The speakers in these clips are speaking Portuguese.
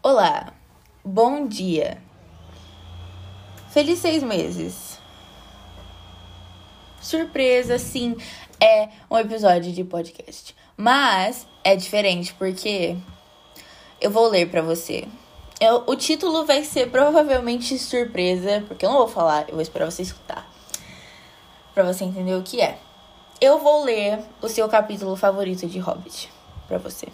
Olá, bom dia. Feliz seis meses. Surpresa, sim, é um episódio de podcast. Mas é diferente porque eu vou ler para você. Eu, o título vai ser provavelmente surpresa, porque eu não vou falar, eu vou esperar você escutar. Pra você entender o que é. Eu vou ler o seu capítulo favorito de Hobbit para você.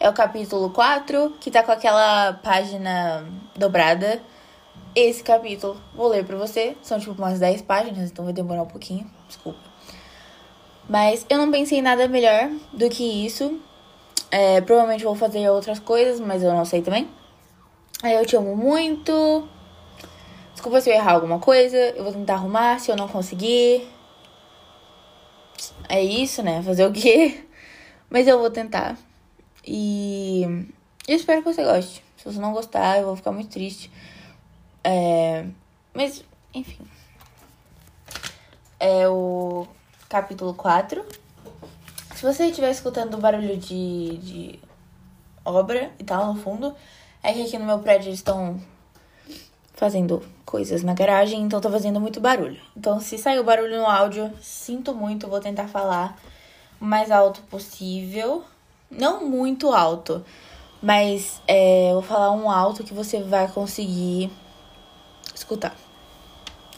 É o capítulo 4, que tá com aquela página dobrada. Esse capítulo vou ler pra você. São tipo umas 10 páginas, então vai demorar um pouquinho. Desculpa. Mas eu não pensei em nada melhor do que isso. É, provavelmente vou fazer outras coisas, mas eu não sei também. Eu te amo muito. Desculpa se eu errar alguma coisa. Eu vou tentar arrumar se eu não conseguir. É isso, né? Fazer o quê? Mas eu vou tentar. E eu espero que você goste. Se você não gostar, eu vou ficar muito triste. É, mas, enfim. É o capítulo 4. Se você estiver escutando barulho de, de obra e tal no fundo, é que aqui no meu prédio eles estão fazendo coisas na garagem, então tá fazendo muito barulho. Então, se sair o barulho no áudio, sinto muito, vou tentar falar o mais alto possível. Não muito alto, mas é, vou falar um alto que você vai conseguir escutar.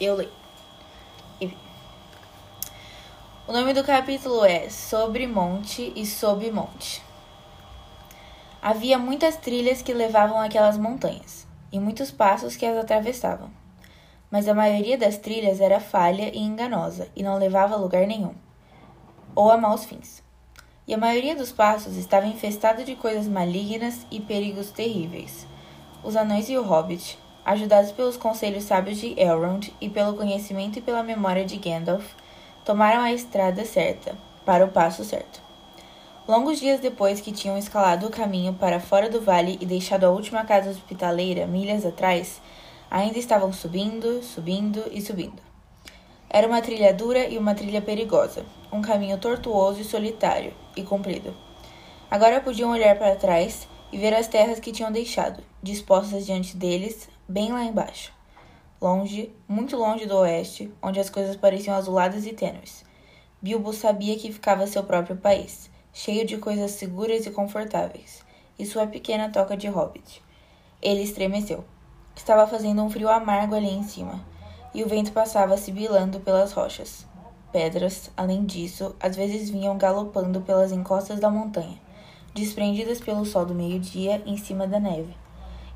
Eu leio. O nome do capítulo é Sobre Monte e Sob Monte. Havia muitas trilhas que levavam àquelas montanhas, e muitos passos que as atravessavam. Mas a maioria das trilhas era falha e enganosa, e não levava a lugar nenhum, ou a maus fins e a maioria dos passos estava infestado de coisas malignas e perigos terríveis. Os anões e o hobbit, ajudados pelos conselhos sábios de Elrond e pelo conhecimento e pela memória de Gandalf, tomaram a estrada certa, para o passo certo. Longos dias depois que tinham escalado o caminho para fora do vale e deixado a última casa hospitaleira milhas atrás, ainda estavam subindo, subindo e subindo. Era uma trilha dura e uma trilha perigosa, um caminho tortuoso e solitário e comprido. Agora podiam olhar para trás e ver as terras que tinham deixado, dispostas diante deles, bem lá embaixo. Longe, muito longe do oeste, onde as coisas pareciam azuladas e tênues. Bilbo sabia que ficava seu próprio país, cheio de coisas seguras e confortáveis, e sua pequena toca de hobbit. Ele estremeceu. Estava fazendo um frio amargo ali em cima e o vento passava sibilando pelas rochas. Pedras, além disso, às vezes vinham galopando pelas encostas da montanha, desprendidas pelo sol do meio-dia em cima da neve,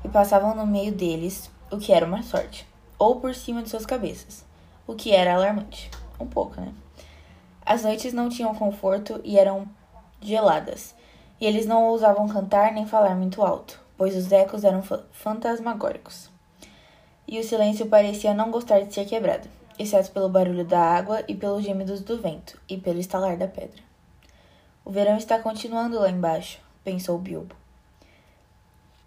e passavam no meio deles, o que era uma sorte, ou por cima de suas cabeças, o que era alarmante. Um pouco, né? As noites não tinham conforto e eram geladas, e eles não ousavam cantar nem falar muito alto, pois os ecos eram fantasmagóricos e o silêncio parecia não gostar de ser quebrado, exceto pelo barulho da água e pelos gemidos do vento e pelo estalar da pedra. O verão está continuando lá embaixo, pensou Bilbo.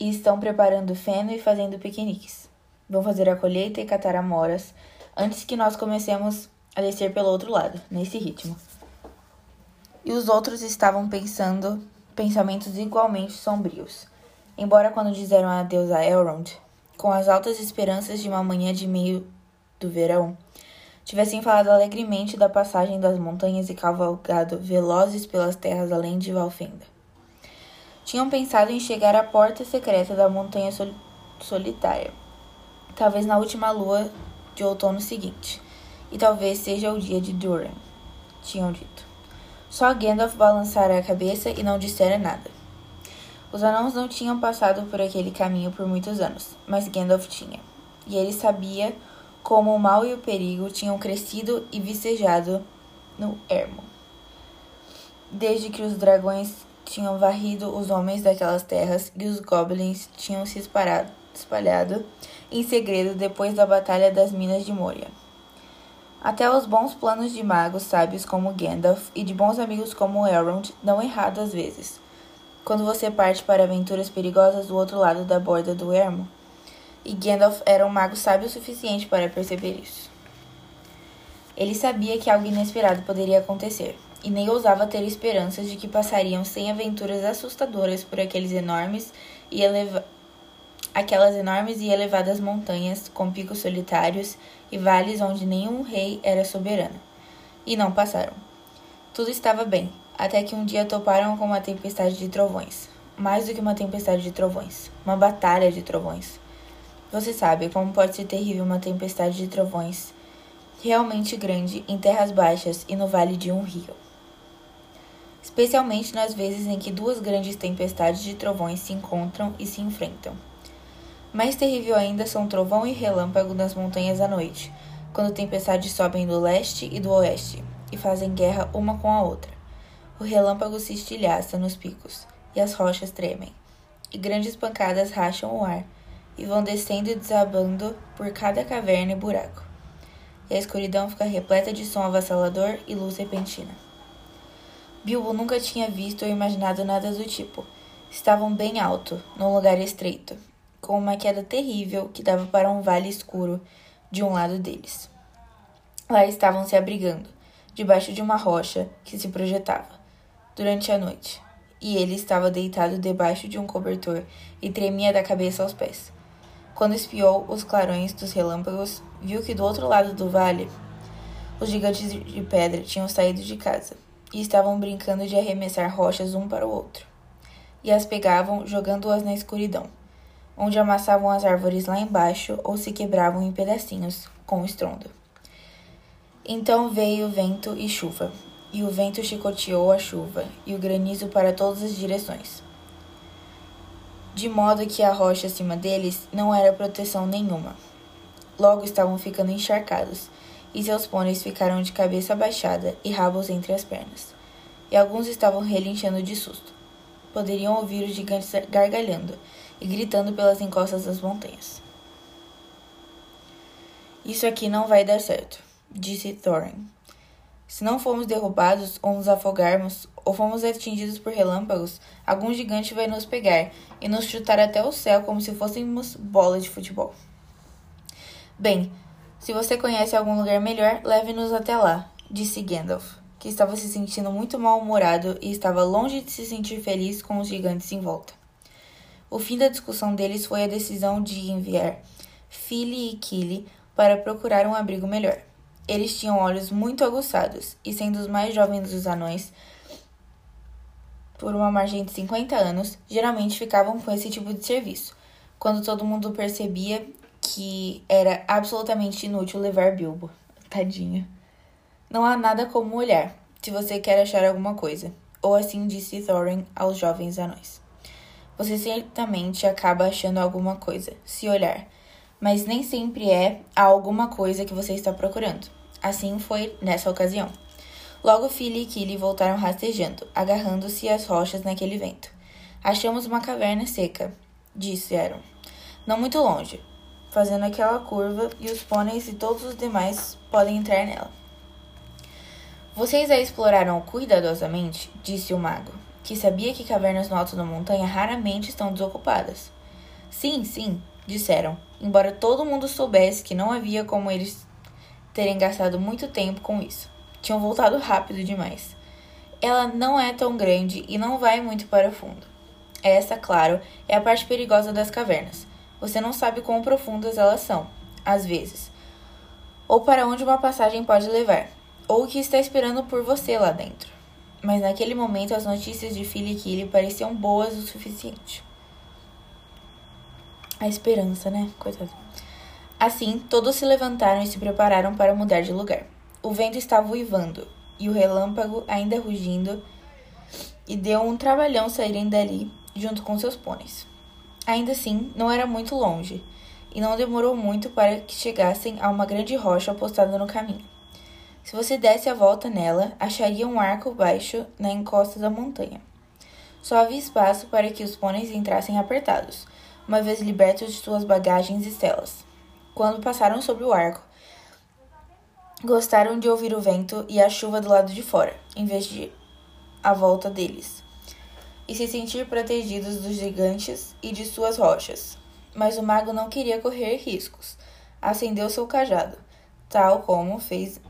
E estão preparando feno e fazendo piqueniques. Vão fazer a colheita e catar amoras antes que nós comecemos a descer pelo outro lado, nesse ritmo. E os outros estavam pensando pensamentos igualmente sombrios. Embora quando disseram adeus a Elrond, com as altas esperanças de uma manhã de meio do verão, tivessem falado alegremente da passagem das montanhas e cavalgado velozes pelas terras além de Valfenda. Tinham pensado em chegar à porta secreta da montanha sol solitária, talvez na última lua de outono seguinte, e talvez seja o dia de Durin, tinham dito. Só Gandalf balançara a cabeça e não dissera nada. Os anãos não tinham passado por aquele caminho por muitos anos, mas Gandalf tinha. E ele sabia como o mal e o perigo tinham crescido e vicejado no ermo. Desde que os dragões tinham varrido os homens daquelas terras e os goblins tinham se espalhado, espalhado em segredo depois da Batalha das Minas de Moria. Até os bons planos de magos sábios como Gandalf e de bons amigos como Elrond dão errado às vezes quando você parte para aventuras perigosas do outro lado da borda do ermo. E Gandalf era um mago sábio o suficiente para perceber isso. Ele sabia que algo inesperado poderia acontecer, e nem ousava ter esperanças de que passariam sem aventuras assustadoras por aqueles enormes e eleva aquelas enormes e elevadas montanhas com picos solitários e vales onde nenhum rei era soberano. E não passaram. Tudo estava bem, até que um dia toparam com uma tempestade de trovões. Mais do que uma tempestade de trovões, uma batalha de trovões. Você sabe como pode ser terrível uma tempestade de trovões realmente grande em terras baixas e no vale de um rio. Especialmente nas vezes em que duas grandes tempestades de trovões se encontram e se enfrentam. Mais terrível ainda são trovão e relâmpago nas montanhas à noite, quando tempestades sobem do leste e do oeste e fazem guerra uma com a outra. O relâmpago se estilhaça nos picos e as rochas tremem, e grandes pancadas racham o ar e vão descendo e desabando por cada caverna e buraco. E a escuridão fica repleta de som avassalador e luz repentina. Bilbo nunca tinha visto ou imaginado nada do tipo. Estavam bem alto, num lugar estreito, com uma queda terrível que dava para um vale escuro de um lado deles. Lá estavam se abrigando, debaixo de uma rocha que se projetava, durante a noite, e ele estava deitado debaixo de um cobertor e tremia da cabeça aos pés. Quando espiou os clarões dos relâmpagos, viu que do outro lado do vale, os gigantes de pedra tinham saído de casa e estavam brincando de arremessar rochas um para o outro. E as pegavam, jogando-as na escuridão, onde amassavam as árvores lá embaixo ou se quebravam em pedacinhos com estrondo. Então veio vento e chuva, e o vento chicoteou a chuva e o granizo para todas as direções de modo que a rocha acima deles não era proteção nenhuma. Logo estavam ficando encharcados, e seus pôneis ficaram de cabeça baixada e rabos entre as pernas. E alguns estavam relinchando de susto. Poderiam ouvir os gigantes gargalhando e gritando pelas encostas das montanhas. Isso aqui não vai dar certo, disse Thorin. Se não formos derrubados ou nos afogarmos, ou fomos atingidos por relâmpagos, algum gigante vai nos pegar e nos chutar até o céu como se fôssemos bola de futebol. Bem, se você conhece algum lugar melhor, leve-nos até lá, disse Gandalf, que estava se sentindo muito mal-humorado e estava longe de se sentir feliz com os gigantes em volta. O fim da discussão deles foi a decisão de enviar Fili e Kili para procurar um abrigo melhor. Eles tinham olhos muito aguçados, e sendo os mais jovens dos anões, por uma margem de 50 anos, geralmente ficavam com esse tipo de serviço, quando todo mundo percebia que era absolutamente inútil levar Bilbo. Tadinho. Não há nada como olhar, se você quer achar alguma coisa, ou assim disse Thorin aos jovens anões. Você certamente acaba achando alguma coisa, se olhar, mas nem sempre é a alguma coisa que você está procurando. Assim foi nessa ocasião. Logo Philly e Killy voltaram rastejando, agarrando-se às rochas naquele vento. Achamos uma caverna seca, disseram. Não muito longe, fazendo aquela curva, e os pôneis e todos os demais podem entrar nela. Vocês a exploraram cuidadosamente? disse o mago, que sabia que cavernas no alto da montanha raramente estão desocupadas. Sim, sim, disseram, embora todo mundo soubesse que não havia como eles terem gastado muito tempo com isso. Tinham voltado rápido demais. Ela não é tão grande e não vai muito para o fundo. Essa, claro, é a parte perigosa das cavernas. Você não sabe quão profundas elas são, às vezes, ou para onde uma passagem pode levar, ou o que está esperando por você lá dentro. Mas naquele momento as notícias de Philly Killy pareciam boas o suficiente. A esperança, né? Coitado. Assim, todos se levantaram e se prepararam para mudar de lugar. O vento estava uivando e o relâmpago ainda rugindo, e deu um trabalhão saírem dali junto com seus pôneis. Ainda assim, não era muito longe, e não demorou muito para que chegassem a uma grande rocha postada no caminho. Se você desse a volta nela, acharia um arco baixo na encosta da montanha. Só havia espaço para que os pôneis entrassem apertados, uma vez libertos de suas bagagens e celas quando passaram sobre o arco. Gostaram de ouvir o vento e a chuva do lado de fora, em vez de à volta deles, e se sentir protegidos dos gigantes e de suas rochas. Mas o mago não queria correr riscos. Acendeu seu cajado, tal como fez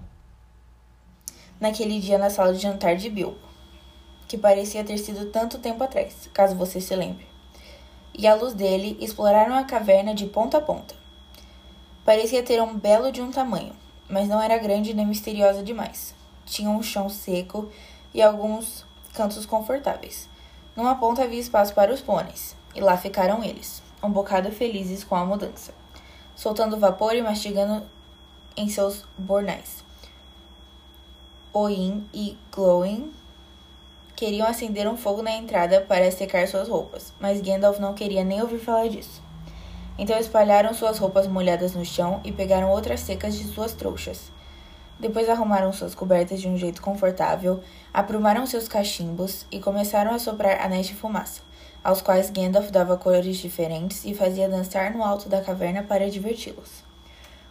naquele dia na sala de jantar de Bilbo, que parecia ter sido tanto tempo atrás, caso você se lembre e à luz dele exploraram a caverna de ponta a ponta. Parecia ter um belo de um tamanho, mas não era grande nem misteriosa demais. Tinha um chão seco e alguns cantos confortáveis. Numa ponta havia espaço para os pôneis, e lá ficaram eles, um bocado felizes com a mudança, soltando vapor e mastigando em seus bornais. Oin e Glowing queriam acender um fogo na entrada para secar suas roupas, mas Gandalf não queria nem ouvir falar disso. Então espalharam suas roupas molhadas no chão e pegaram outras secas de suas trouxas. Depois arrumaram suas cobertas de um jeito confortável, aprumaram seus cachimbos e começaram a soprar anéis de fumaça, aos quais Gandalf dava cores diferentes e fazia dançar no alto da caverna para diverti-los.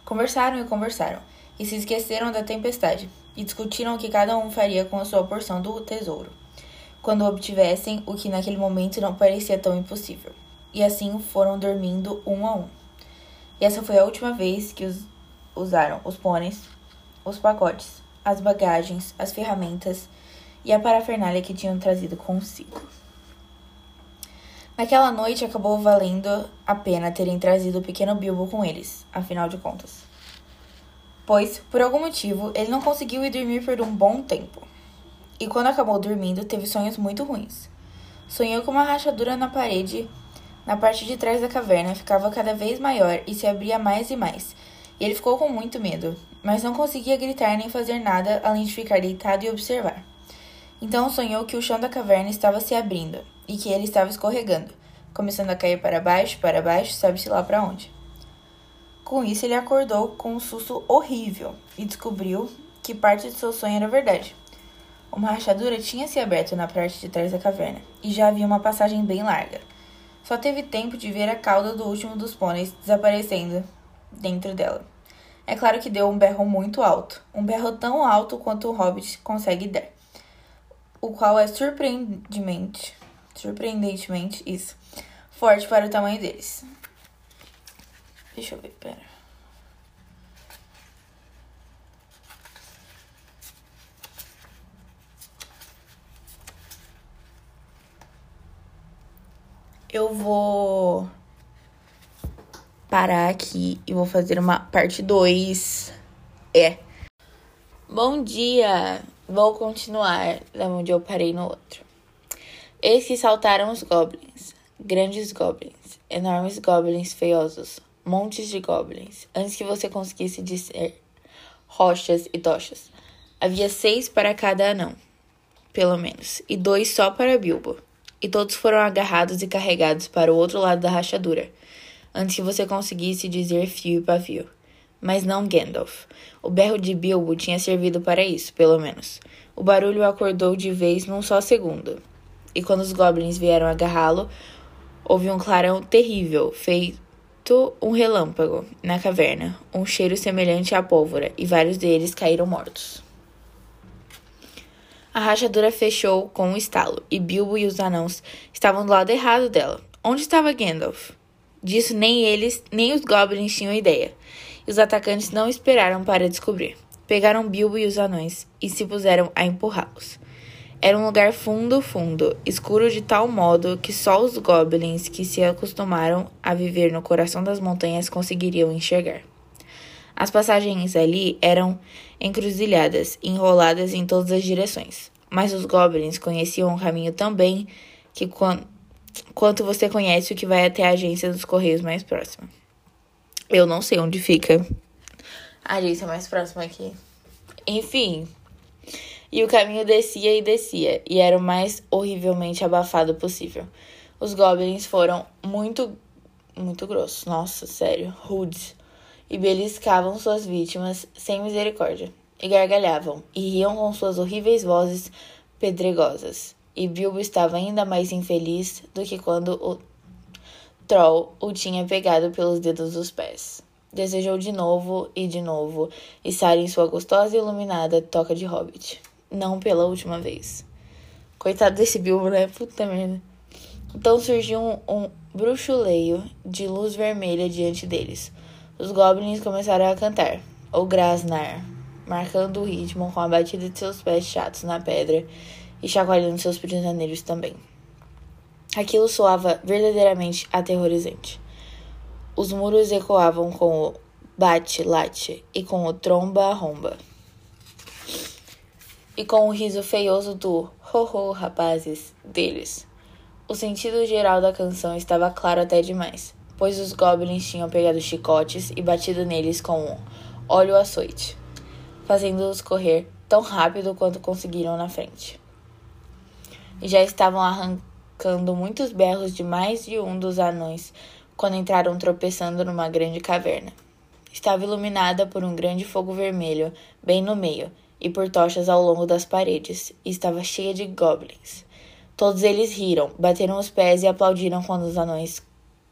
Conversaram e conversaram, e se esqueceram da tempestade, e discutiram o que cada um faria com a sua porção do tesouro, quando obtivessem o que naquele momento não parecia tão impossível. E assim foram dormindo um a um. E essa foi a última vez que os usaram os pôneis os pacotes, as bagagens, as ferramentas e a parafernália que tinham trazido consigo. Naquela noite acabou valendo a pena terem trazido o pequeno Bilbo com eles, afinal de contas. Pois, por algum motivo, ele não conseguiu ir dormir por um bom tempo. E quando acabou dormindo, teve sonhos muito ruins. Sonhou com uma rachadura na parede, na parte de trás da caverna, ficava cada vez maior e se abria mais e mais, e ele ficou com muito medo, mas não conseguia gritar nem fazer nada além de ficar deitado e observar. Então sonhou que o chão da caverna estava se abrindo e que ele estava escorregando, começando a cair para baixo, para baixo, sabe-se lá para onde. Com isso, ele acordou com um susto horrível e descobriu que parte de seu sonho era verdade. Uma rachadura tinha se aberto na parte de trás da caverna e já havia uma passagem bem larga. Só teve tempo de ver a cauda do último dos pôneis desaparecendo dentro dela. É claro que deu um berro muito alto, um berro tão alto quanto o hobbit consegue dar, o qual é surpreendentemente, surpreendentemente isso, forte para o tamanho deles. Deixa eu ver, pera. Eu vou parar aqui e vou fazer uma parte 2. É. Bom dia! Vou continuar da onde eu parei no outro. Eis que saltaram os goblins, grandes goblins, enormes goblins feiosos, montes de goblins, antes que você conseguisse dizer rochas e tochas. Havia seis para cada anão, pelo menos, e dois só para Bilbo. E todos foram agarrados e carregados para o outro lado da rachadura antes que você conseguisse dizer fio e pavio. Mas não Gandalf. O berro de Bilbo tinha servido para isso, pelo menos. O barulho acordou de vez num só segundo. E quando os goblins vieram agarrá-lo, houve um clarão terrível, feito um relâmpago na caverna, um cheiro semelhante à pólvora, e vários deles caíram mortos. A rachadura fechou com um estalo, e Bilbo e os anãos estavam do lado errado dela. Onde estava Gandalf? Disso nem eles, nem os goblins tinham ideia. E os atacantes não esperaram para descobrir. Pegaram Bilbo e os anões e se puseram a empurrá-los. Era um lugar fundo, fundo, escuro de tal modo que só os goblins que se acostumaram a viver no coração das montanhas conseguiriam enxergar. As passagens ali eram encruzilhadas, enroladas em todas as direções, mas os goblins conheciam o caminho tão bem que quanto você conhece o que vai até a agência dos Correios mais próxima. Eu não sei onde fica a agência mais próxima aqui. Enfim. E o caminho descia e descia, e era o mais horrivelmente abafado possível. Os goblins foram muito, muito grossos, nossa, sério, rudes, e beliscavam suas vítimas sem misericórdia, e gargalhavam, e riam com suas horríveis vozes pedregosas e Bilbo estava ainda mais infeliz do que quando o Troll o tinha pegado pelos dedos dos pés. Desejou de novo e de novo estar em sua gostosa e iluminada toca de hobbit. Não pela última vez. Coitado desse Bilbo, né? Puta merda. Então surgiu um, um bruxuleio de luz vermelha diante deles. Os goblins começaram a cantar, ou grasnar, marcando o ritmo com a batida de seus pés chatos na pedra e chacoalhando seus prisioneiros também. Aquilo soava verdadeiramente aterrorizante. Os muros ecoavam com o bate-late e com o tromba-romba. E com o riso feioso do ho-ho, rapazes, deles. O sentido geral da canção estava claro até demais, pois os goblins tinham pegado chicotes e batido neles com um óleo açoite, fazendo-os correr tão rápido quanto conseguiram na frente. E já estavam arrancando muitos berros de mais de um dos anões quando entraram tropeçando numa grande caverna. Estava iluminada por um grande fogo vermelho bem no meio e por tochas ao longo das paredes, e estava cheia de goblins. Todos eles riram, bateram os pés e aplaudiram quando os anões,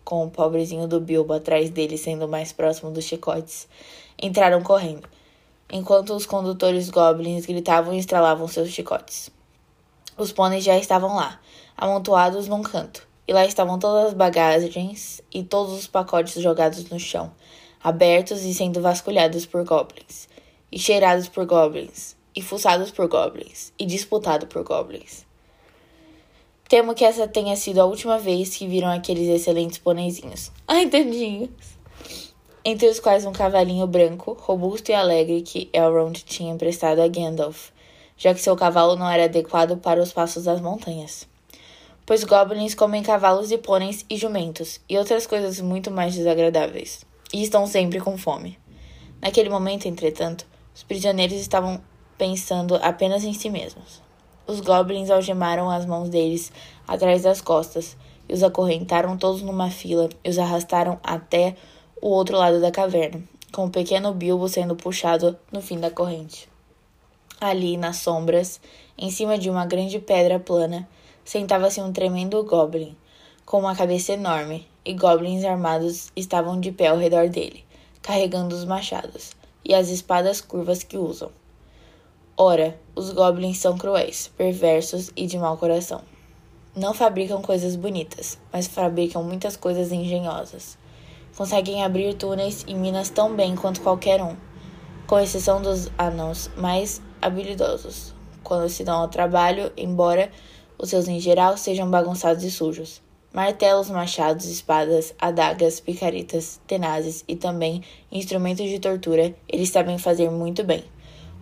com o pobrezinho do Bilbo atrás deles sendo mais próximo dos chicotes, entraram correndo, enquanto os condutores goblins gritavam e estralavam seus chicotes. Os pôneis já estavam lá, amontoados num canto, e lá estavam todas as bagagens e todos os pacotes jogados no chão, abertos e sendo vasculhados por goblins, e cheirados por goblins, e fuçados por goblins, e disputados por goblins. Temo que essa tenha sido a última vez que viram aqueles excelentes pôneizinhos. Ai, tadinhos! Entre os quais um cavalinho branco, robusto e alegre que Elrond tinha emprestado a Gandalf, já que seu cavalo não era adequado para os passos das montanhas pois goblins comem cavalos e pôneis e jumentos, e outras coisas muito mais desagradáveis, e estão sempre com fome. Naquele momento, entretanto, os prisioneiros estavam pensando apenas em si mesmos. Os goblins algemaram as mãos deles atrás das costas e os acorrentaram todos numa fila e os arrastaram até o outro lado da caverna, com o pequeno Bilbo sendo puxado no fim da corrente. Ali, nas sombras, em cima de uma grande pedra plana, sentava-se um tremendo goblin, com uma cabeça enorme, e goblins armados estavam de pé ao redor dele, carregando os machados e as espadas curvas que usam. Ora, os goblins são cruéis, perversos e de mau coração. Não fabricam coisas bonitas, mas fabricam muitas coisas engenhosas. Conseguem abrir túneis e minas tão bem quanto qualquer um, com exceção dos anãos mais habilidosos, quando se dão ao trabalho, embora os seus em geral sejam bagunçados e sujos. Martelos, machados, espadas, adagas, picaretas, tenazes e também instrumentos de tortura eles sabem fazer muito bem.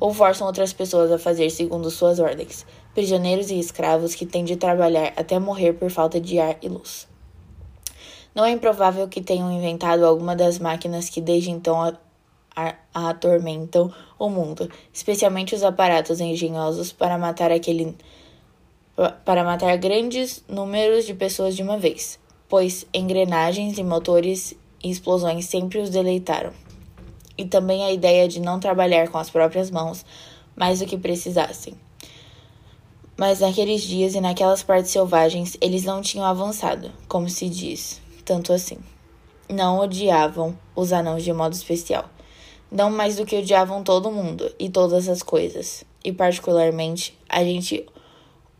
Ou forçam outras pessoas a fazer segundo suas ordens, prisioneiros e escravos que têm de trabalhar até morrer por falta de ar e luz. Não é improvável que tenham inventado alguma das máquinas que desde então atormentam o mundo, especialmente os aparatos engenhosos para matar aquele para matar grandes números de pessoas de uma vez, pois engrenagens e motores e explosões sempre os deleitaram. E também a ideia de não trabalhar com as próprias mãos mais do que precisassem. Mas naqueles dias e naquelas partes selvagens eles não tinham avançado, como se diz, tanto assim. Não odiavam os anãos de modo especial. Não mais do que odiavam todo mundo e todas as coisas. E particularmente a gente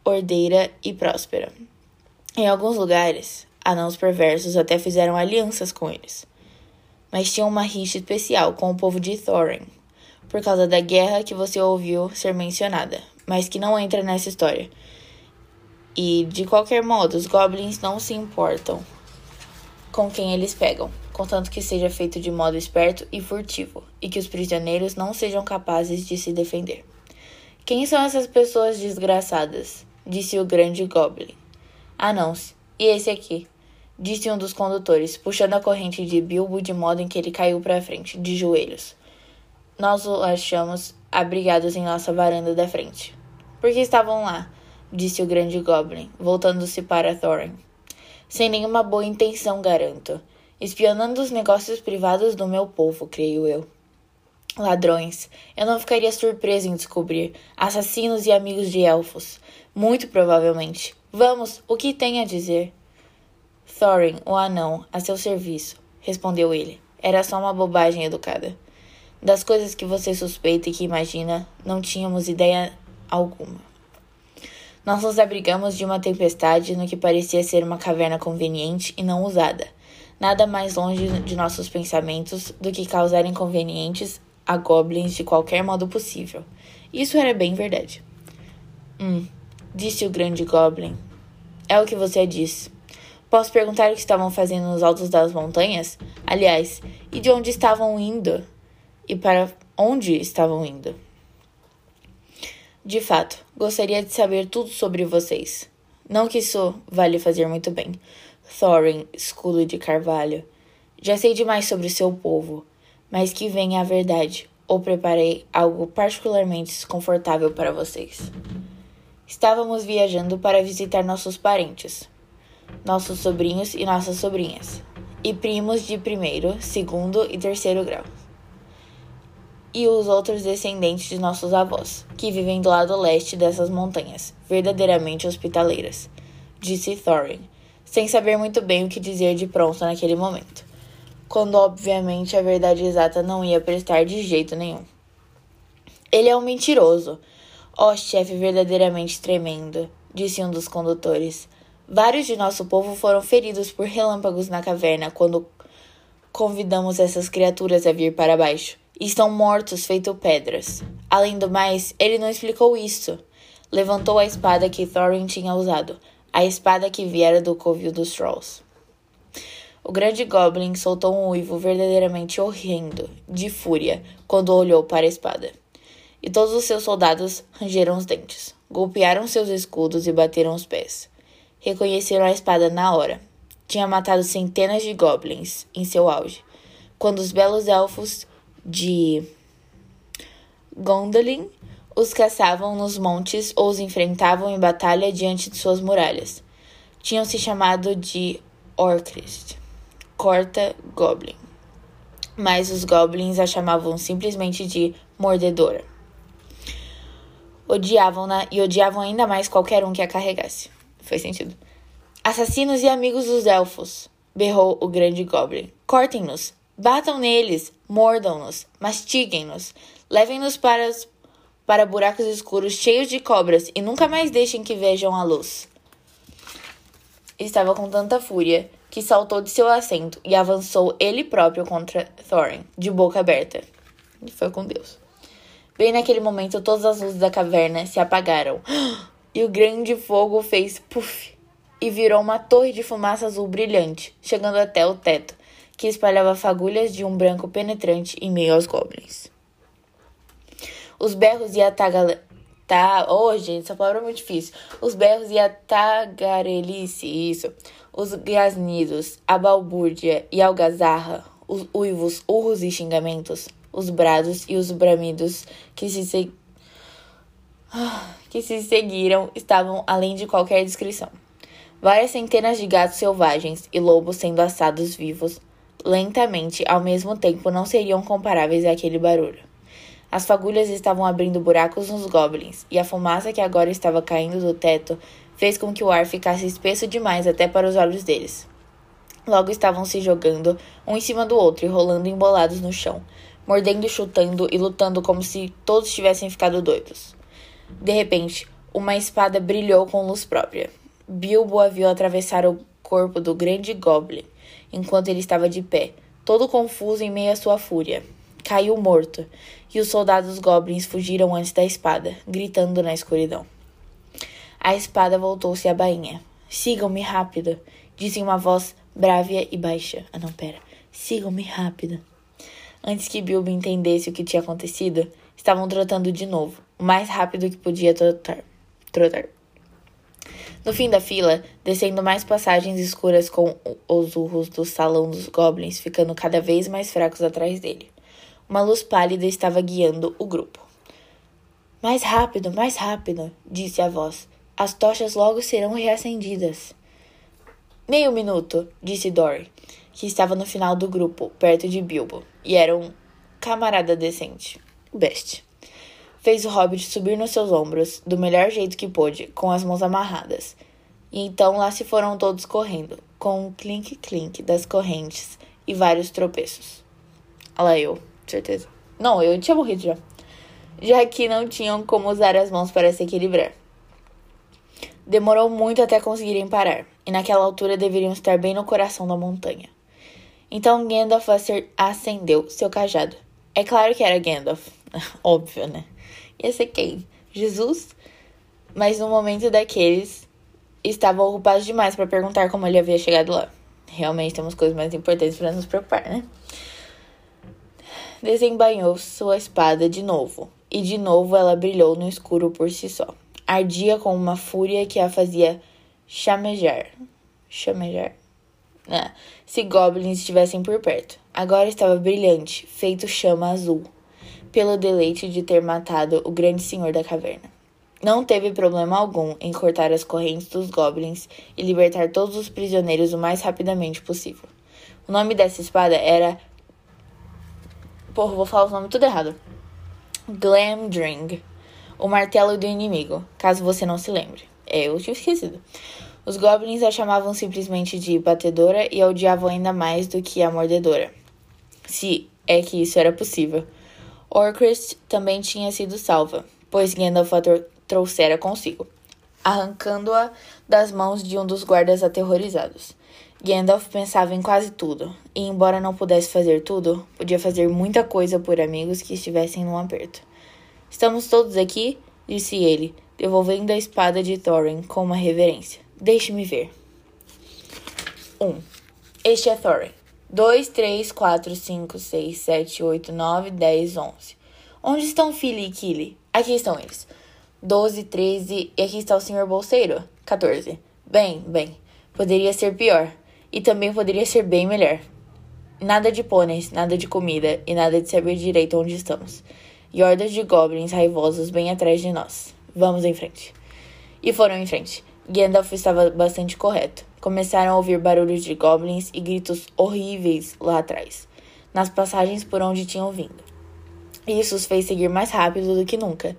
ordeira e próspera. Em alguns lugares, anãos perversos até fizeram alianças com eles. Mas tinham uma rixa especial com o povo de Thorin, por causa da guerra que você ouviu ser mencionada, mas que não entra nessa história. E, de qualquer modo, os goblins não se importam com quem eles pegam, contanto que seja feito de modo esperto e furtivo, e que os prisioneiros não sejam capazes de se defender. Quem são essas pessoas desgraçadas? disse o grande Goblin. Ah, não. E esse aqui? Disse um dos condutores, puxando a corrente de Bilbo de modo em que ele caiu para frente, de joelhos. Nós o achamos abrigados em nossa varanda da frente. Por que estavam lá? Disse o grande Goblin, voltando-se para Thorin. Sem nenhuma boa intenção, garanto. Espionando os negócios privados do meu povo, creio eu. Ladrões. Eu não ficaria surpreso em descobrir. Assassinos e amigos de elfos. Muito provavelmente. Vamos, o que tem a dizer? Thorin, o anão, a seu serviço, respondeu ele. Era só uma bobagem educada. Das coisas que você suspeita e que imagina, não tínhamos ideia alguma. Nós nos abrigamos de uma tempestade no que parecia ser uma caverna conveniente e não usada. Nada mais longe de nossos pensamentos do que causar inconvenientes a goblins de qualquer modo possível. Isso era bem verdade. Hum, disse o grande Goblin. É o que você diz. Posso perguntar o que estavam fazendo nos altos das montanhas? Aliás, e de onde estavam indo? E para onde estavam indo? De fato, gostaria de saber tudo sobre vocês. Não que isso vale fazer muito bem. Thorin, escudo de carvalho. Já sei demais sobre seu povo, mas que venha a verdade, ou preparei algo particularmente desconfortável para vocês. Estávamos viajando para visitar nossos parentes, nossos sobrinhos e nossas sobrinhas, e primos de primeiro, segundo e terceiro grau e os outros descendentes de nossos avós, que vivem do lado leste dessas montanhas, verdadeiramente hospitaleiras, disse Thorin, sem saber muito bem o que dizer de pronto naquele momento, quando obviamente a verdade exata não ia prestar de jeito nenhum. Ele é um mentiroso. Ó oh, chefe verdadeiramente tremendo, disse um dos condutores. Vários de nosso povo foram feridos por relâmpagos na caverna quando convidamos essas criaturas a vir para baixo estão mortos feito pedras. Além do mais, ele não explicou isso. Levantou a espada que Thorin tinha usado, a espada que viera do covil dos Trolls. O grande Goblin soltou um uivo verdadeiramente horrendo, de fúria, quando olhou para a espada. E todos os seus soldados rangeram os dentes, golpearam seus escudos e bateram os pés. Reconheceram a espada na hora. Tinha matado centenas de goblins em seu auge, quando os belos elfos de Gondolin os caçavam nos montes ou os enfrentavam em batalha diante de suas muralhas. Tinham se chamado de Orcrist, corta Goblin, mas os goblins a chamavam simplesmente de Mordedora. Odiavam-na e odiavam ainda mais qualquer um que a carregasse. Faz sentido. Assassinos e amigos dos elfos, berrou o grande Goblin. Cortem-nos, Batam neles, mordam-nos, mastiguem-nos, levem-nos para, para buracos escuros cheios de cobras e nunca mais deixem que vejam a luz. Estava com tanta fúria que saltou de seu assento e avançou ele próprio contra Thorin, de boca aberta. E foi com Deus. Bem naquele momento, todas as luzes da caverna se apagaram e o grande fogo fez puff e virou uma torre de fumaça azul brilhante, chegando até o teto que espalhava fagulhas de um branco penetrante em meio aos goblins. Os berros e a tagala... Tá, oh, gente, essa palavra é muito difícil. Os berros e a tagarelice, isso. Os grasnidos, a balbúrdia e a algazarra, os uivos, urros e xingamentos, os brados e os bramidos que se, se... que se seguiram estavam além de qualquer descrição. Várias centenas de gatos selvagens e lobos sendo assados vivos, lentamente, ao mesmo tempo não seriam comparáveis àquele barulho. As fagulhas estavam abrindo buracos nos goblins, e a fumaça que agora estava caindo do teto fez com que o ar ficasse espesso demais até para os olhos deles. Logo estavam se jogando um em cima do outro e rolando embolados no chão, mordendo, chutando e lutando como se todos tivessem ficado doidos. De repente, uma espada brilhou com luz própria. Bilbo a viu atravessar o corpo do grande goblin enquanto ele estava de pé, todo confuso em meio à sua fúria. Caiu morto, e os soldados goblins fugiram antes da espada, gritando na escuridão. A espada voltou-se à bainha. Sigam-me rápido, disse uma voz brávia e baixa. Ah, não, pera. Sigam-me rápido. Antes que Bilbo entendesse o que tinha acontecido, estavam trotando de novo, mais rápido que podia trotar. trotar. No fim da fila, descendo mais passagens escuras com os urros do salão dos goblins ficando cada vez mais fracos atrás dele. Uma luz pálida estava guiando o grupo. Mais rápido, mais rápido, disse a voz. As tochas logo serão reacendidas. Meio minuto, disse Dory, que estava no final do grupo, perto de Bilbo, e era um camarada decente. Best fez o hobbit subir nos seus ombros, do melhor jeito que pôde, com as mãos amarradas. E então lá se foram todos correndo, com um clink-clink das correntes e vários tropeços. Lá eu, certeza. Não, eu tinha morrido já. Já que não tinham como usar as mãos para se equilibrar. Demorou muito até conseguirem parar, e naquela altura deveriam estar bem no coração da montanha. Então Gandalf acendeu seu cajado. É claro que era Gandalf. Óbvio, né? Ia ser quem? Jesus? Mas no momento daqueles, estavam ocupados demais para perguntar como ele havia chegado lá. Realmente temos coisas mais importantes para nos preocupar, né? Desembainhou sua espada de novo, e de novo ela brilhou no escuro por si só. Ardia com uma fúria que a fazia chamejar. Chamejar? Ah, se goblins estivessem por perto. Agora estava brilhante, feito chama azul, pelo deleite de ter matado o grande senhor da caverna. Não teve problema algum em cortar as correntes dos goblins e libertar todos os prisioneiros o mais rapidamente possível. O nome dessa espada era. Porra, vou falar o nome tudo errado. Glamdring, o martelo do inimigo, caso você não se lembre. É, eu tinha esquecido. Os goblins a chamavam simplesmente de batedora e a odiavam ainda mais do que a mordedora. Se é que isso era possível. Orcrist também tinha sido salva, pois Gandalf a trouxera consigo, arrancando-a das mãos de um dos guardas aterrorizados. Gandalf pensava em quase tudo, e embora não pudesse fazer tudo, podia fazer muita coisa por amigos que estivessem num aperto. Estamos todos aqui, disse ele, devolvendo a espada de Thorin com uma reverência. Deixe-me ver. 1. Um, este é Thorin. 2, 3, 4, 5, 6, 7, 8, 9, 10, 11. Onde estão Philly e Killy? Aqui estão eles. 12, 13 e aqui está o senhor bolseiro. 14. Bem, bem. Poderia ser pior. E também poderia ser bem melhor. Nada de pôneis, nada de comida e nada de saber direito onde estamos. E hordas de goblins raivosos bem atrás de nós. Vamos em frente. E foram em frente. Gandalf estava bastante correto. Começaram a ouvir barulhos de goblins e gritos horríveis lá atrás, nas passagens por onde tinham vindo. Isso os fez seguir mais rápido do que nunca.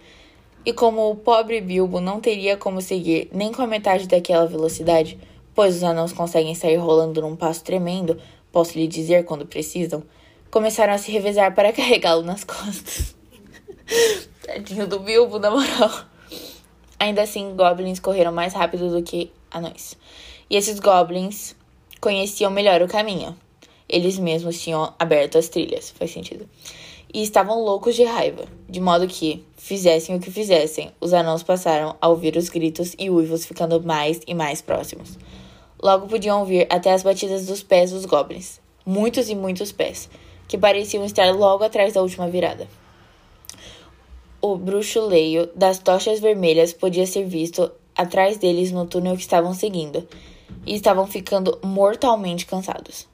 E como o pobre Bilbo não teria como seguir nem com a metade daquela velocidade, pois os anãos conseguem sair rolando num passo tremendo, posso lhe dizer quando precisam, começaram a se revezar para carregá-lo nas costas. Tadinho do Bilbo, na moral. Ainda assim, goblins correram mais rápido do que anões. E esses goblins conheciam melhor o caminho. Eles mesmos tinham aberto as trilhas, faz sentido. E estavam loucos de raiva, de modo que, fizessem o que fizessem, os anãos passaram a ouvir os gritos e uivos ficando mais e mais próximos. Logo podiam ouvir até as batidas dos pés dos goblins, muitos e muitos pés, que pareciam estar logo atrás da última virada o bruxuleio das tochas vermelhas podia ser visto atrás deles no túnel que estavam seguindo, e estavam ficando mortalmente cansados.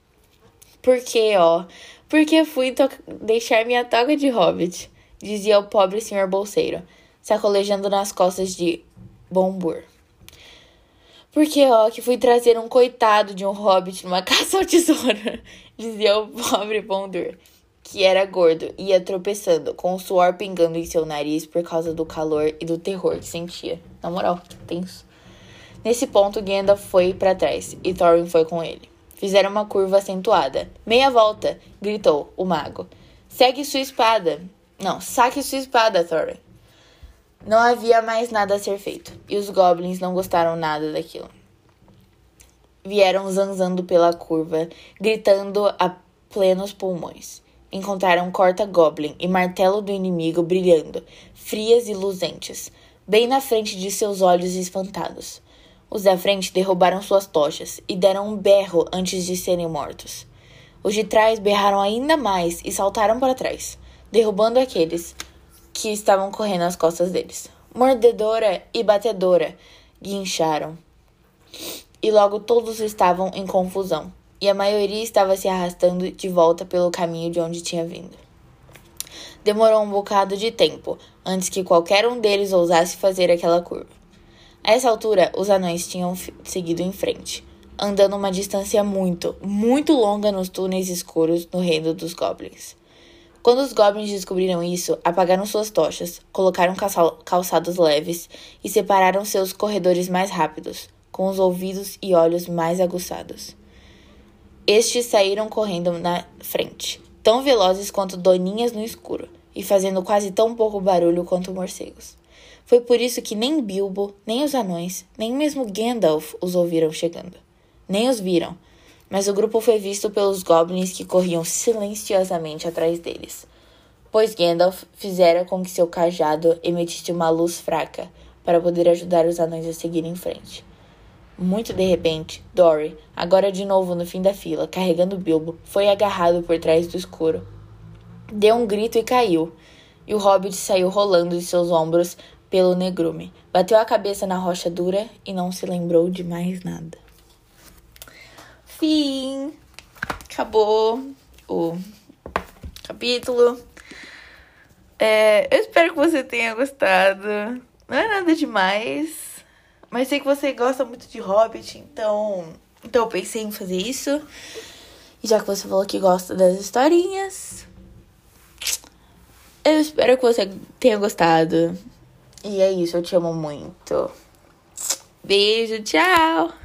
Por que, ó? Porque fui deixar minha toga de hobbit, dizia o pobre senhor bolseiro, sacolejando nas costas de Bombur. Porque, ó, que fui trazer um coitado de um hobbit numa caça ao tesouro, dizia o pobre Bondur, que era gordo, ia tropeçando, com o suor pingando em seu nariz por causa do calor e do terror que sentia. Na moral, tenso. Nesse ponto, Gandalf foi para trás e Thorin foi com ele. Fizeram uma curva acentuada. Meia volta! gritou o mago. Segue sua espada! Não, saque sua espada, Thorin. Não havia mais nada a ser feito, e os goblins não gostaram nada daquilo. Vieram zanzando pela curva, gritando a plenos pulmões encontraram corta-goblin e martelo do inimigo brilhando, frias e luzentes, bem na frente de seus olhos espantados. Os da frente derrubaram suas tochas e deram um berro antes de serem mortos. Os de trás berraram ainda mais e saltaram para trás, derrubando aqueles que estavam correndo às costas deles. Mordedora e batedora guincharam. E logo todos estavam em confusão e a maioria estava se arrastando de volta pelo caminho de onde tinha vindo. Demorou um bocado de tempo antes que qualquer um deles ousasse fazer aquela curva. A essa altura, os anões tinham seguido em frente, andando uma distância muito, muito longa nos túneis escuros no reino dos goblins. Quando os goblins descobriram isso, apagaram suas tochas, colocaram calçados leves e separaram seus corredores mais rápidos, com os ouvidos e olhos mais aguçados. Estes saíram correndo na frente, tão velozes quanto doninhas no escuro, e fazendo quase tão pouco barulho quanto morcegos. Foi por isso que nem Bilbo, nem os anões, nem mesmo Gandalf os ouviram chegando. Nem os viram, mas o grupo foi visto pelos goblins que corriam silenciosamente atrás deles, pois Gandalf fizera com que seu cajado emitisse uma luz fraca para poder ajudar os anões a seguir em frente. Muito de repente, Dory, agora de novo no fim da fila, carregando Bilbo, foi agarrado por trás do escuro. Deu um grito e caiu, e o hobbit saiu rolando de seus ombros pelo negrume. Bateu a cabeça na rocha dura e não se lembrou de mais nada. Fim. Acabou o capítulo. É, eu espero que você tenha gostado. Não é nada demais. Mas sei que você gosta muito de Hobbit, então. Então eu pensei em fazer isso. E já que você falou que gosta das historinhas. Eu espero que você tenha gostado. E é isso, eu te amo muito. Beijo, tchau!